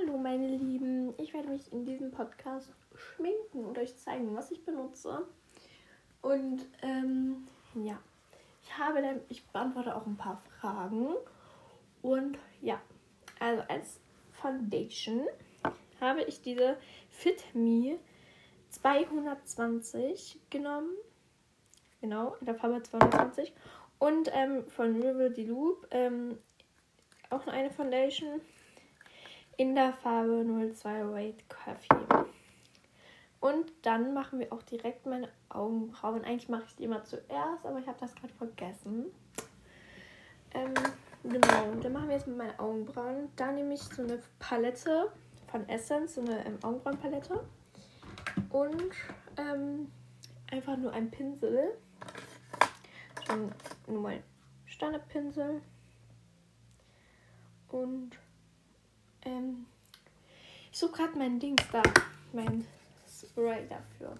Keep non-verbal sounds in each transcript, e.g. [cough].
Hallo meine Lieben, ich werde mich in diesem Podcast schminken und euch zeigen, was ich benutze. Und ähm, ja, ich habe dann, ich beantworte auch ein paar Fragen. Und ja, also als Foundation habe ich diese Fit Me 220 genommen. Genau, in der Farbe 220. Und ähm, von River Loop ähm, auch eine Foundation in der Farbe 02 Weight Coffee. Und dann machen wir auch direkt meine Augenbrauen. Eigentlich mache ich die immer zuerst, aber ich habe das gerade vergessen. Ähm, genau, dann machen wir jetzt mit meinen Augenbrauen. Da nehme ich so eine Palette von Essence, so eine ähm, Augenbrauenpalette. Und ähm, einfach nur ein Pinsel. So, nur mein Standardpinsel. Und ähm, ich suche gerade mein Dings da. Mein Spray dafür.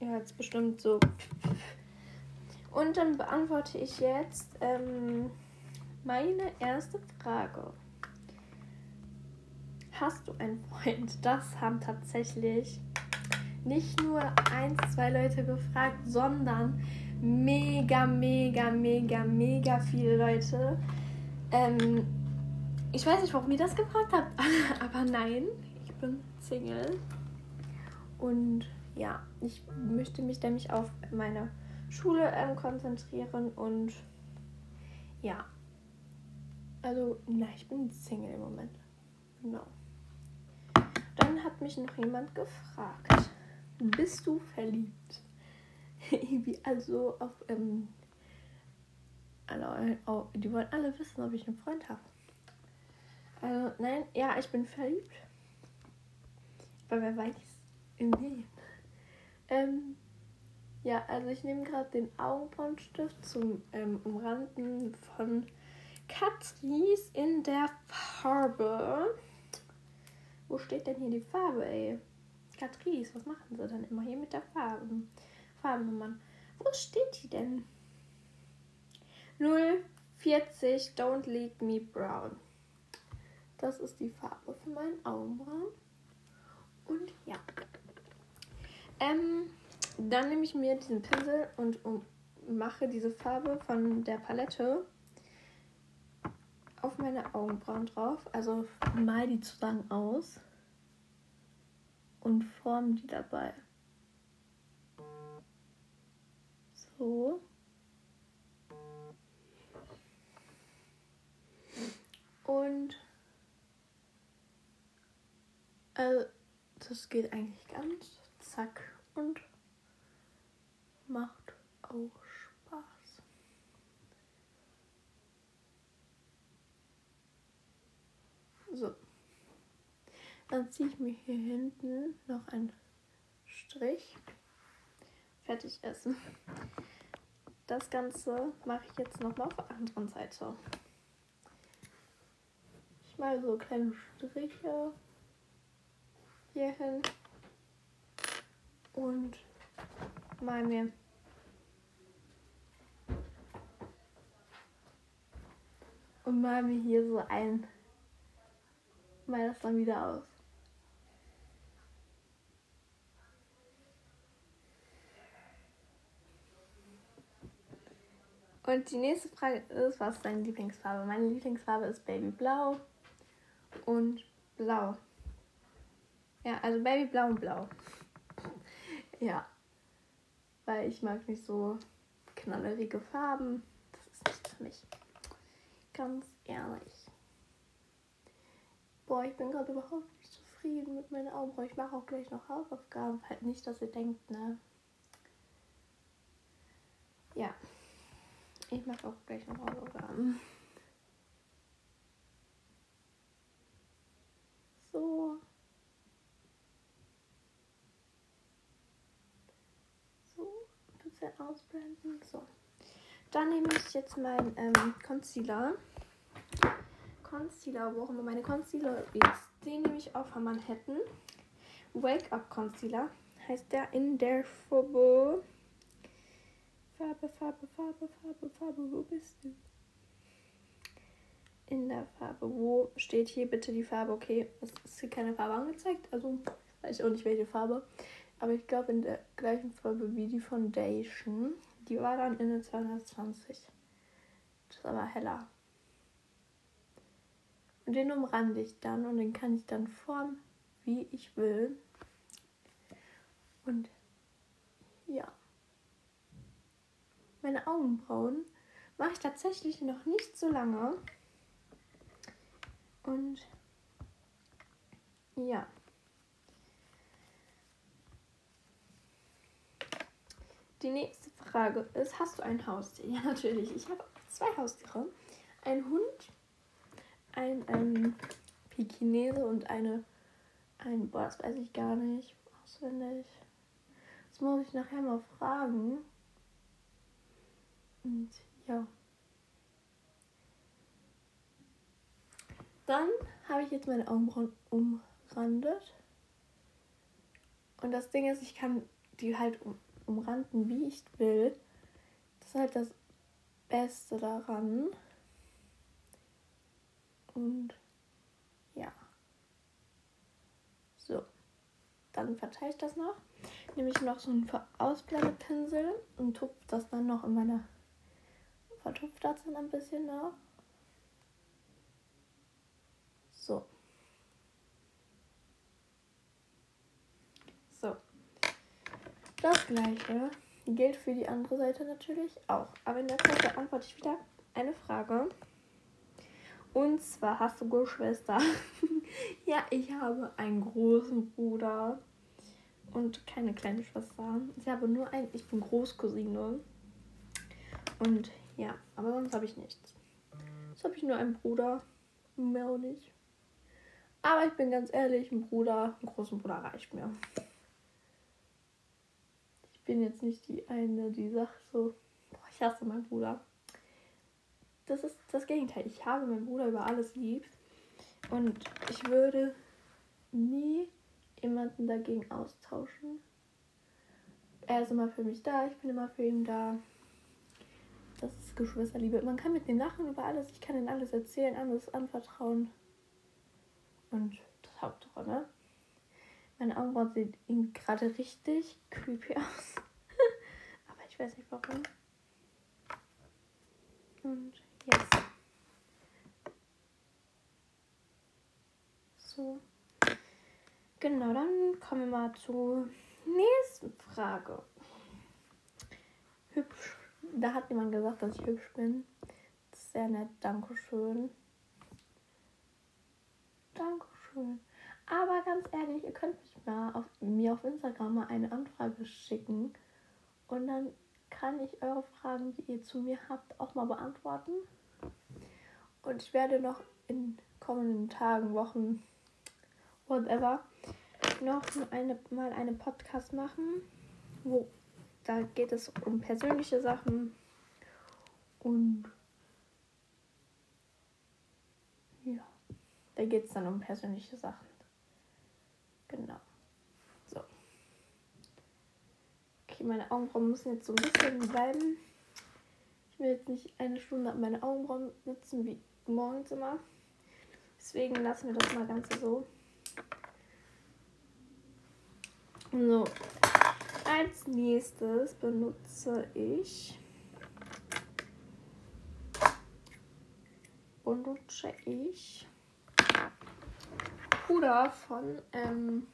Ja, jetzt bestimmt so. Und dann beantworte ich jetzt ähm, meine erste Frage. Hast du einen Freund? Das haben tatsächlich nicht nur ein, zwei Leute gefragt, sondern mega, mega, mega, mega viele Leute. Ähm, ich weiß nicht, warum ihr das gefragt habt, [laughs] aber nein, ich bin Single. Und ja, ich möchte mich nämlich auf meine Schule ähm, konzentrieren und ja. Also, nein, ich bin Single im Moment. Genau. Dann hat mich noch jemand gefragt, bist du verliebt? [laughs] also auf, ähm, alle, oh, die wollen alle wissen, ob ich einen Freund habe. Also, nein, ja, ich bin verliebt. Aber wer weiß, in wen. Ähm, ja, also ich nehme gerade den Augenbrauenstift zum ähm, Umranden von Catrice in der Farbe. Wo steht denn hier die Farbe, ey? Catrice, was machen sie denn immer hier mit der Farbe? Farbennummern. Wo steht die denn? 040 Don't Leave Me Brown. Das ist die Farbe für meinen Augenbrauen. Und ja. Ähm, dann nehme ich mir diesen Pinsel und um, mache diese Farbe von der Palette auf meine Augenbrauen drauf. Also mal die zusammen aus und form die dabei. So. Und also, das geht eigentlich ganz zack und macht auch Spaß. So. Dann ziehe ich mir hier hinten noch einen Strich. Fertig essen. Das Ganze mache ich jetzt nochmal auf der anderen Seite. Mal so kleine Striche hier hin und mal mir und mal mir hier so ein mal das dann wieder aus. Und die nächste Frage ist, was ist deine Lieblingsfarbe? Meine Lieblingsfarbe ist Babyblau und Blau. Ja, also Babyblau und Blau. ja. Weil ich mag nicht so knallerige Farben. Das ist nicht für mich. Ganz ehrlich. Boah, ich bin gerade überhaupt nicht zufrieden mit meinen Augenbrauen. Ich mache auch gleich noch Hausaufgaben. Halt nicht, dass ihr denkt, ne? Ja. Ich mache auch gleich noch Hausaufgaben. So. So, bisschen ausblenden. So. Dann nehme ich jetzt meinen ähm, Concealer. Concealer, wo auch immer meine Concealer ist. Den nehme ich auch von Manhattan. Wake Up Concealer heißt der in der Farbe Farbe, Farbe, Farbe, Farbe, Farbe, wo bist du? in der Farbe. Wo steht hier bitte die Farbe? Okay, es ist hier keine Farbe angezeigt, also weiß ich auch nicht welche Farbe. Aber ich glaube in der gleichen Farbe wie die Foundation. Die war dann in der 220. Das ist aber heller. Und den umrande ich dann und den kann ich dann formen, wie ich will. Und ja. Meine Augenbrauen mache ich tatsächlich noch nicht so lange. Und ja. Die nächste Frage ist, hast du ein Haustier? Ja, natürlich. Ich habe zwei Haustiere. Ein Hund, ein ähm, Pekinese und eine, ein, boah, das weiß ich gar nicht auswendig. Das muss ich nachher mal fragen. Und ja. Dann habe ich jetzt meine Augenbrauen umrandet. Und das Ding ist, ich kann die halt um, umranden, wie ich will. Das ist halt das Beste daran. Und ja. So. Dann verteile ich das noch. Nehme ich noch so einen Ausblendepinsel und tupfe das dann noch in meine. Vertupft das dann ein bisschen noch. So. So. Das gleiche gilt für die andere Seite natürlich auch. Aber in der Zeit beantworte ich wieder eine Frage. Und zwar hast du Geschwister. [laughs] ja, ich habe einen großen Bruder und keine kleine Schwester. Ich habe nur einen, ich bin Großcousine. Und ja, aber sonst habe ich nichts. Jetzt habe ich nur einen Bruder. Mehr auch nicht. Aber ich bin ganz ehrlich, ein Bruder, einen großen Bruder reicht mir. Bin jetzt nicht die eine, die sagt so, boah, ich hasse meinen Bruder. Das ist das Gegenteil. Ich habe meinen Bruder über alles lieb. Und ich würde nie jemanden dagegen austauschen. Er ist immer für mich da, ich bin immer für ihn da. Das ist Geschwisterliebe. Man kann mit dem lachen über alles. Ich kann ihm alles erzählen, alles anvertrauen. Und das Hauptsache, ne? Meine Augenbrauen sehen gerade richtig creepy [laughs] aus. Aber ich weiß nicht warum. Und yes. So. Genau, dann kommen wir mal zur nächsten Frage. Hübsch. Da hat jemand gesagt, dass ich hübsch bin. Sehr nett. Dankeschön. Dankeschön. Aber ganz ehrlich, ihr könnt mich mal auf, mir auf Instagram mal eine Anfrage schicken. Und dann kann ich eure Fragen, die ihr zu mir habt, auch mal beantworten. Und ich werde noch in kommenden Tagen, Wochen, whatever, noch eine, mal einen Podcast machen, wo da geht es um persönliche Sachen und ja, da geht es dann um persönliche Sachen. Genau. So. Okay, meine Augenbrauen müssen jetzt so ein bisschen bleiben. Ich will jetzt nicht eine Stunde meine Augenbrauen sitzen wie morgens immer. Deswegen lassen wir das mal ganz so. So. Als nächstes benutze ich benutze ich Puder von ähm,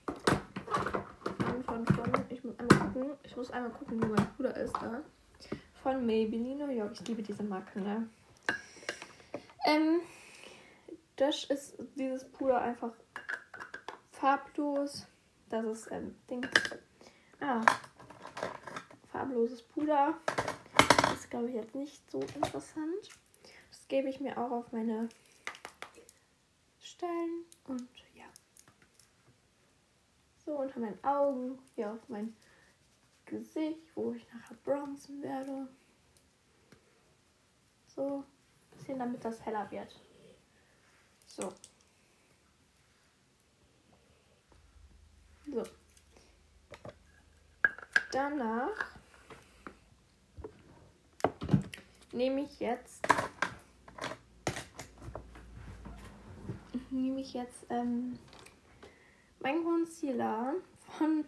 von, von ich muss einmal gucken ich muss einmal gucken wo mein Puder ist da von Maybelline New York ich liebe diese Marke ne ähm, das ist dieses Puder einfach farblos das ist ähm, Ding ah farbloses Puder. Das ist, glaube ich, jetzt nicht so interessant. Das gebe ich mir auch auf meine Stellen. Und. So unter meinen Augen, hier auf mein Gesicht, wo ich nachher bronzen werde. So. Bisschen, damit das heller wird. So. So. Danach nehme ich jetzt nehme ich jetzt ähm, meinen Concealer von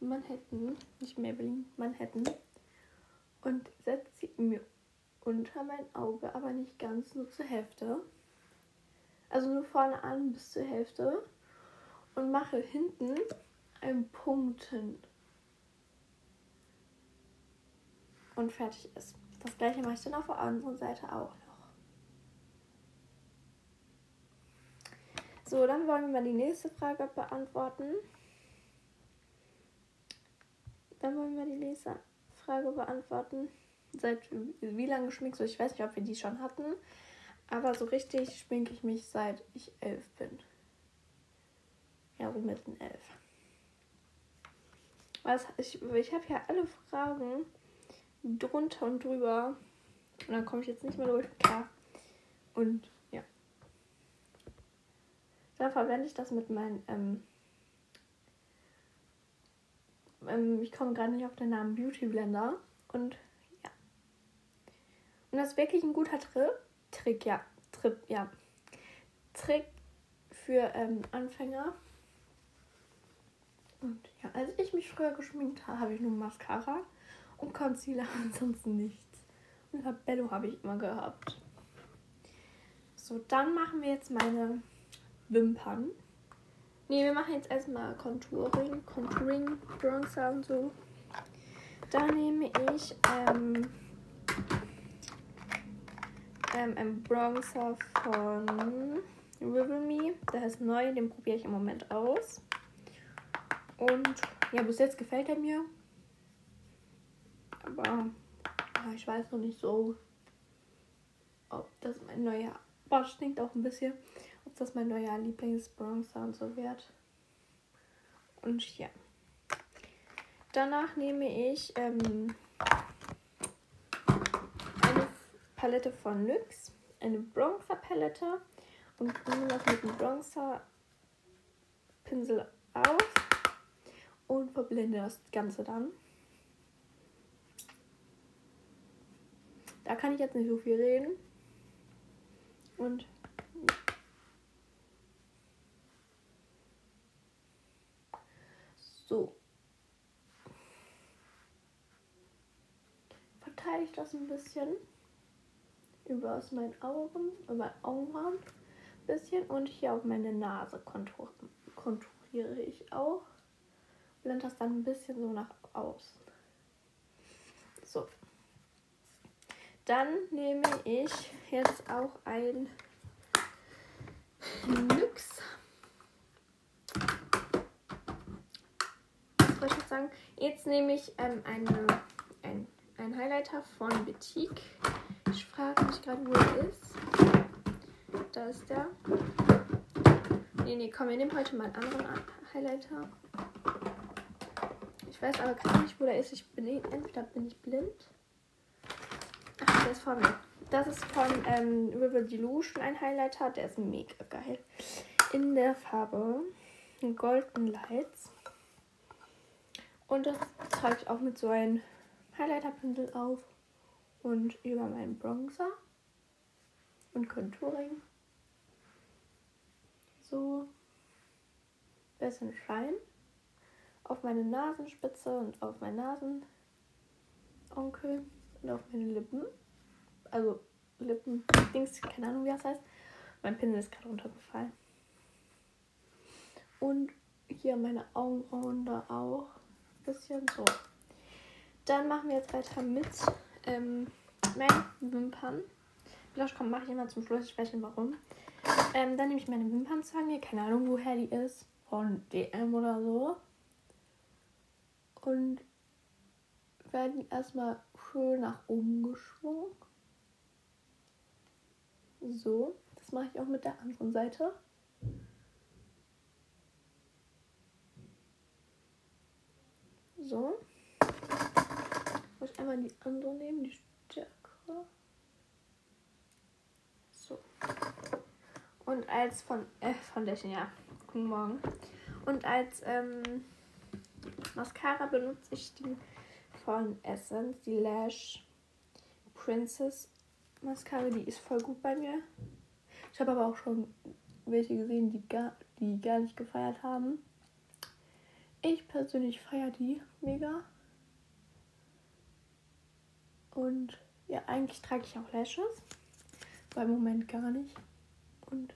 Manhattan, nicht Maybelline, Manhattan und setze sie mir unter mein Auge, aber nicht ganz, nur zur Hälfte. Also nur vorne an bis zur Hälfte und mache hinten einen Punkt hin. Und fertig ist. Das gleiche mache ich dann auf der anderen Seite auch noch. So, dann wollen wir mal die nächste Frage beantworten. Dann wollen wir die nächste Frage beantworten. Seit wie lange schminkst du? Ich weiß nicht, ob wir die schon hatten. Aber so richtig schminke ich mich seit ich elf bin. Ja, so mit den elf. Was, ich ich habe ja alle Fragen drunter und drüber. Und dann komme ich jetzt nicht mehr durch. Klar. Und Dann verwende ich das mit meinen. Ähm, ähm, ich komme gerade nicht auf den Namen Beauty Blender. Und ja. Und das ist wirklich ein guter Trip. Trick, ja. Trip, ja. Trick für ähm, Anfänger. Und ja, als ich mich früher geschminkt habe, habe ich nur Mascara und Concealer, [laughs] ansonsten nichts. Und Labello habe ich immer gehabt. So, dann machen wir jetzt meine Wimpern. Ne, wir machen jetzt erstmal Contouring, Contouring, Bronzer und so. Da nehme ich ähm, ähm, einen Bronzer von Rivel Me. Der ist neu, den probiere ich im Moment aus. Und ja, bis jetzt gefällt er mir. Aber ja, ich weiß noch nicht so, ob das mein neuer. Boah, stinkt auch ein bisschen. Ob das mein neuer Lieblingsbronzer und so wird. Und ja. Danach nehme ich ähm, eine Palette von NYX. Eine Bronzer-Palette. Und nehme das mit dem Bronzer-Pinsel auf und verblende das Ganze dann. Da kann ich jetzt nicht so viel reden. Und so. Verteile ich das ein bisschen über aus meinen Augen, über mein Augenbrauen ein bisschen und hier auf meine Nase konturiere ich auch blende das dann ein bisschen so nach außen. So. Dann nehme ich jetzt auch ein NYX. Wollte ich jetzt sagen? Jetzt nehme ich ähm, eine, ein, ein Highlighter von Boutique. Ich frage mich gerade, wo er ist. Da ist der. Nee, nee, komm, wir nehmen heute mal einen anderen Highlighter. Ich weiß aber gar nicht, wo der ist. Ich bin entweder bin ich blind. Ach, der ist von mir. Das ist von ähm, River Delusion ein Highlighter. Der ist mega geil. In der Farbe Golden Lights. Und das trage ich auch mit so einem Highlighter-Pinsel auf. Und über meinen Bronzer. Und Contouring. So. Bisschen Schein auf meine Nasenspitze und auf meinen Nasenonkel und auf meine Lippen. Also Lippen, Dings, keine Ahnung wie das heißt. Mein Pinsel ist gerade runtergefallen. Und hier meine Augenbrauen da auch. Bisschen so. Dann machen wir jetzt weiter mit ähm, meinen Wimpern. Blush kommt, mache ich immer zum Schluss. Ich weiß nicht warum. Ähm, dann nehme ich meine Wimpernzange. Keine Ahnung, woher die ist. Von DM oder so und werden erstmal schön nach oben geschwungen. So, das mache ich auch mit der anderen Seite. So. Muss ich einmal die andere nehmen, die stärkere. So. Und als von, äh, Foundation, ja. Guten Morgen. Und als, ähm, Mascara benutze ich die von Essence, die Lash Princess Mascara. Die ist voll gut bei mir. Ich habe aber auch schon welche gesehen, die gar, die gar nicht gefeiert haben. Ich persönlich feiere die mega. Und ja, eigentlich trage ich auch Lashes. Beim Moment gar nicht. Und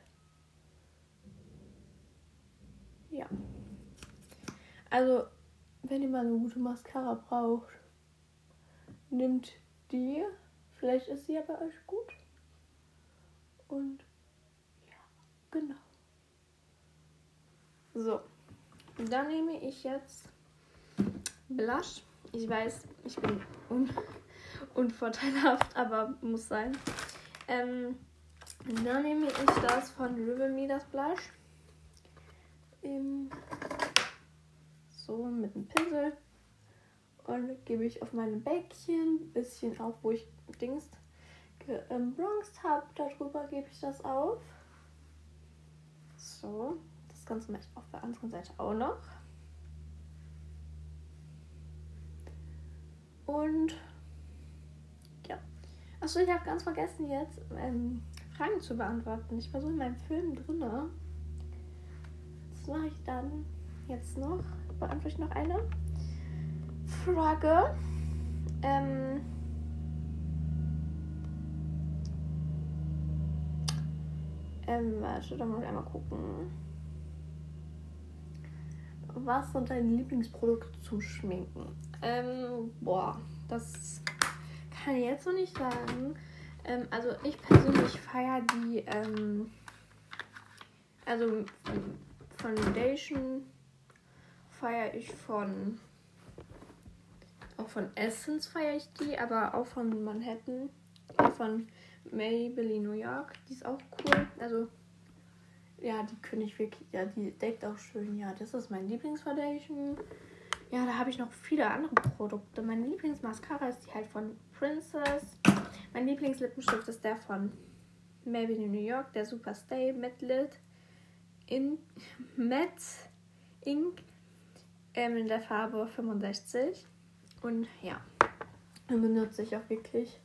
ja. Also, wenn ihr mal eine gute Mascara braucht, nimmt die. Vielleicht ist sie ja bei euch gut. Und ja, genau. So, dann nehme ich jetzt Blush. Ich weiß, ich bin un [laughs] unvorteilhaft, aber muss sein. Ähm, dann nehme ich das von Rivel Me, das Blush. Ähm, so mit einem Pinsel. Und gebe ich auf meine Bäckchen, bisschen auf, wo ich Dings gebronzt habe. Darüber gebe ich das auf. So, das Ganze mache ich auf der anderen Seite auch noch. Und ja. Achso, ich habe ganz vergessen jetzt ähm, Fragen zu beantworten. Ich war so in meinem Film drin. Das mache ich dann jetzt noch. Beantworte ich noch eine Frage. Ähm, ähm, warte, da muss ich einmal gucken. Was sind deine Lieblingsprodukte zum Schminken? Ähm, boah, das kann ich jetzt noch nicht sagen. Ähm, also ich persönlich feiere die, ähm, also Foundation feiere ich von, auch von Essence feiere ich die, aber auch von Manhattan, auch von Maybelline New York, die ist auch cool. Also ja, die ich wirklich, ja, die deckt auch schön. Ja, das ist mein Lieblingsfoundation. Ja, da habe ich noch viele andere Produkte. Mein Lieblingsmascara ist die halt von Princess. Mein Lieblingslippenstift ist der von Maybelline New York, der Super Stay Matte Lit in [laughs] Matte Ink ähm, in der Farbe 65. Und ja, den benutze ich auch wirklich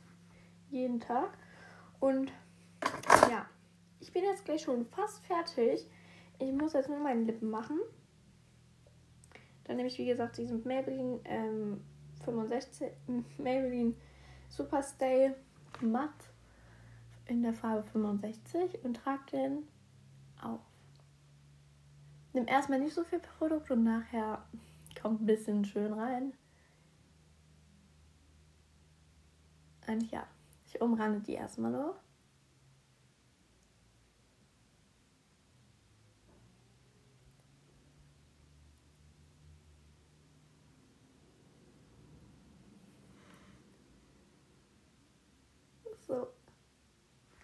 jeden Tag. Und ich bin jetzt gleich schon fast fertig. Ich muss jetzt nur meine Lippen machen. Dann nehme ich, wie gesagt, diesen Maybelline ähm, 65, [laughs] Maybelline Superstay Matt in der Farbe 65 und trage den auf. Nimm erstmal nicht so viel Produkt und nachher [laughs] kommt ein bisschen schön rein. Und ja, ich umrande die erstmal noch. So,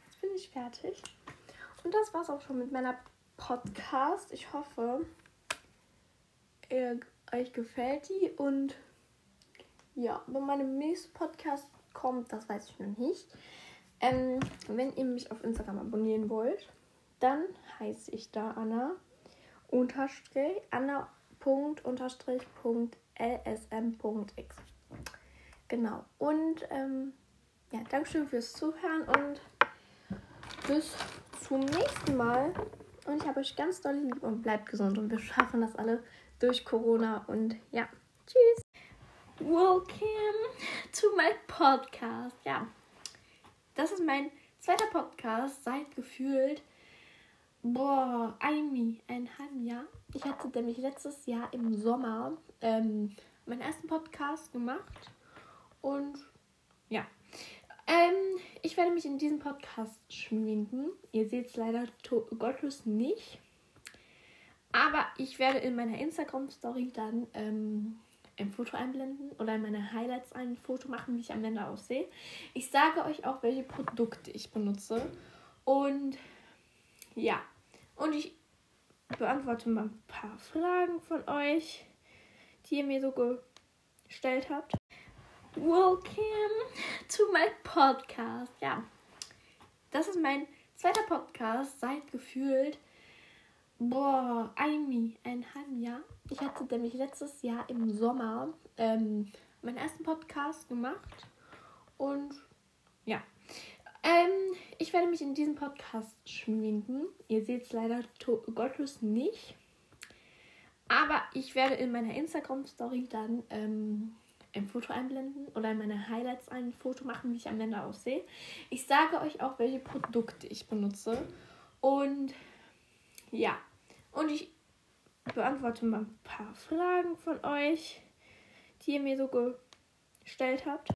jetzt bin fertig. Und das war's auch schon mit meiner Podcast. Ich hoffe, ihr, euch gefällt die und ja, wenn meine nächste Podcast kommt, das weiß ich noch nicht. Ähm, wenn ihr mich auf Instagram abonnieren wollt, dann heiße ich da Anna unterstrich Anna Punkt unterstrich Punkt lsm.x. Genau. Und ähm, ja, Dankeschön fürs Zuhören und bis zum nächsten Mal. Und ich habe euch ganz doll lieb und bleibt gesund und wir schaffen das alle durch Corona. Und ja, tschüss. Welcome to my podcast. Ja, das ist mein zweiter Podcast seit gefühlt, boah, ein, ein halben Jahr. Ich hatte nämlich letztes Jahr im Sommer ähm, meinen ersten Podcast gemacht. Und ja, ähm, ich werde mich in diesem Podcast schminken. Ihr seht es leider gottlos nicht. Aber ich werde in meiner Instagram-Story dann ähm, ein Foto einblenden oder in meine Highlights ein Foto machen, wie ich am Ende aussehe. Ich sage euch auch, welche Produkte ich benutze. Und ja, und ich beantworte mal ein paar Fragen von euch, die ihr mir so gestellt habt. Welcome to my podcast. Ja, das ist mein zweiter Podcast seit gefühlt, boah, ein, ein halben Jahr. Ich hatte nämlich letztes Jahr im Sommer ähm, meinen ersten Podcast gemacht und ja, Ähm, ich werde mich in diesem Podcast schminken. Ihr seht es leider gottlos nicht. Aber ich werde in meiner Instagram-Story dann ähm, ein Foto einblenden oder in meine Highlights ein Foto machen, wie ich am Ende aussehe. Ich sage euch auch, welche Produkte ich benutze. Und ja, und ich beantworte mal ein paar Fragen von euch, die ihr mir so gestellt habt.